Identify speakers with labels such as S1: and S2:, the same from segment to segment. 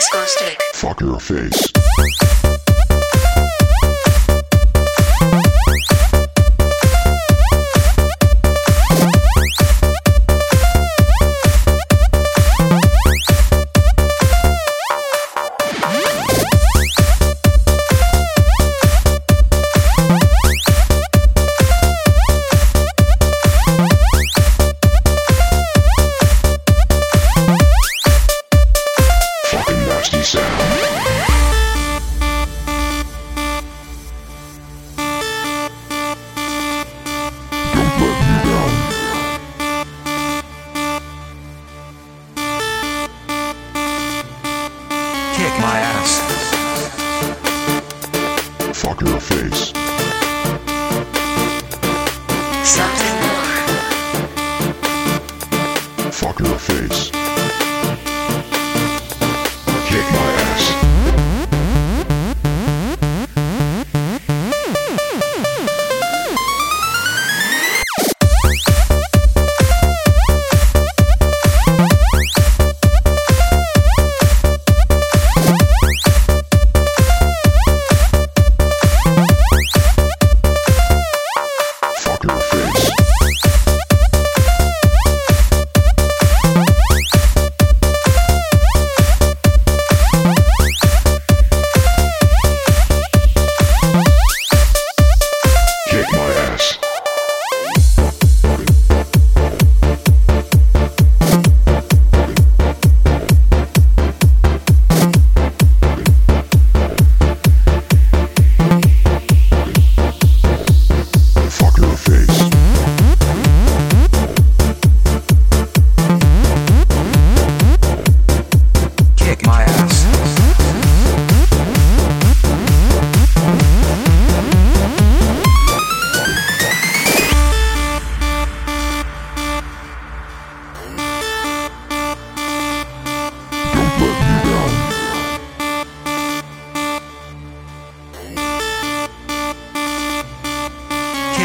S1: stick.
S2: Fuck your face. Fuck your face.
S1: Something more.
S2: Fuck your face.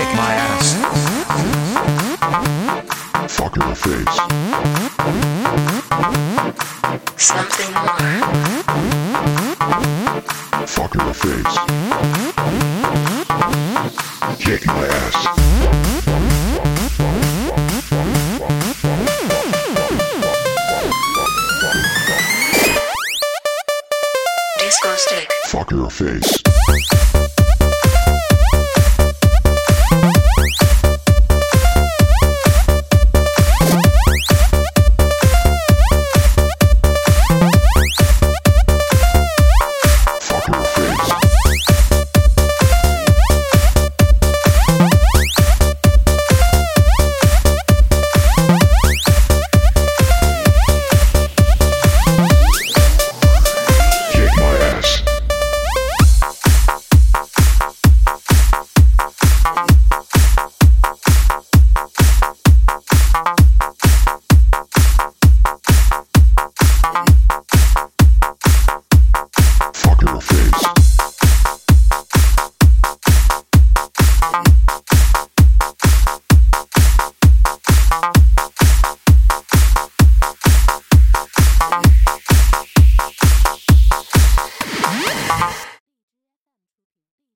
S2: Kick my ass. Fuck your face.
S1: Something more.
S2: Fuck your face. Kick my ass.
S1: Disco stick.
S2: Fuck your face.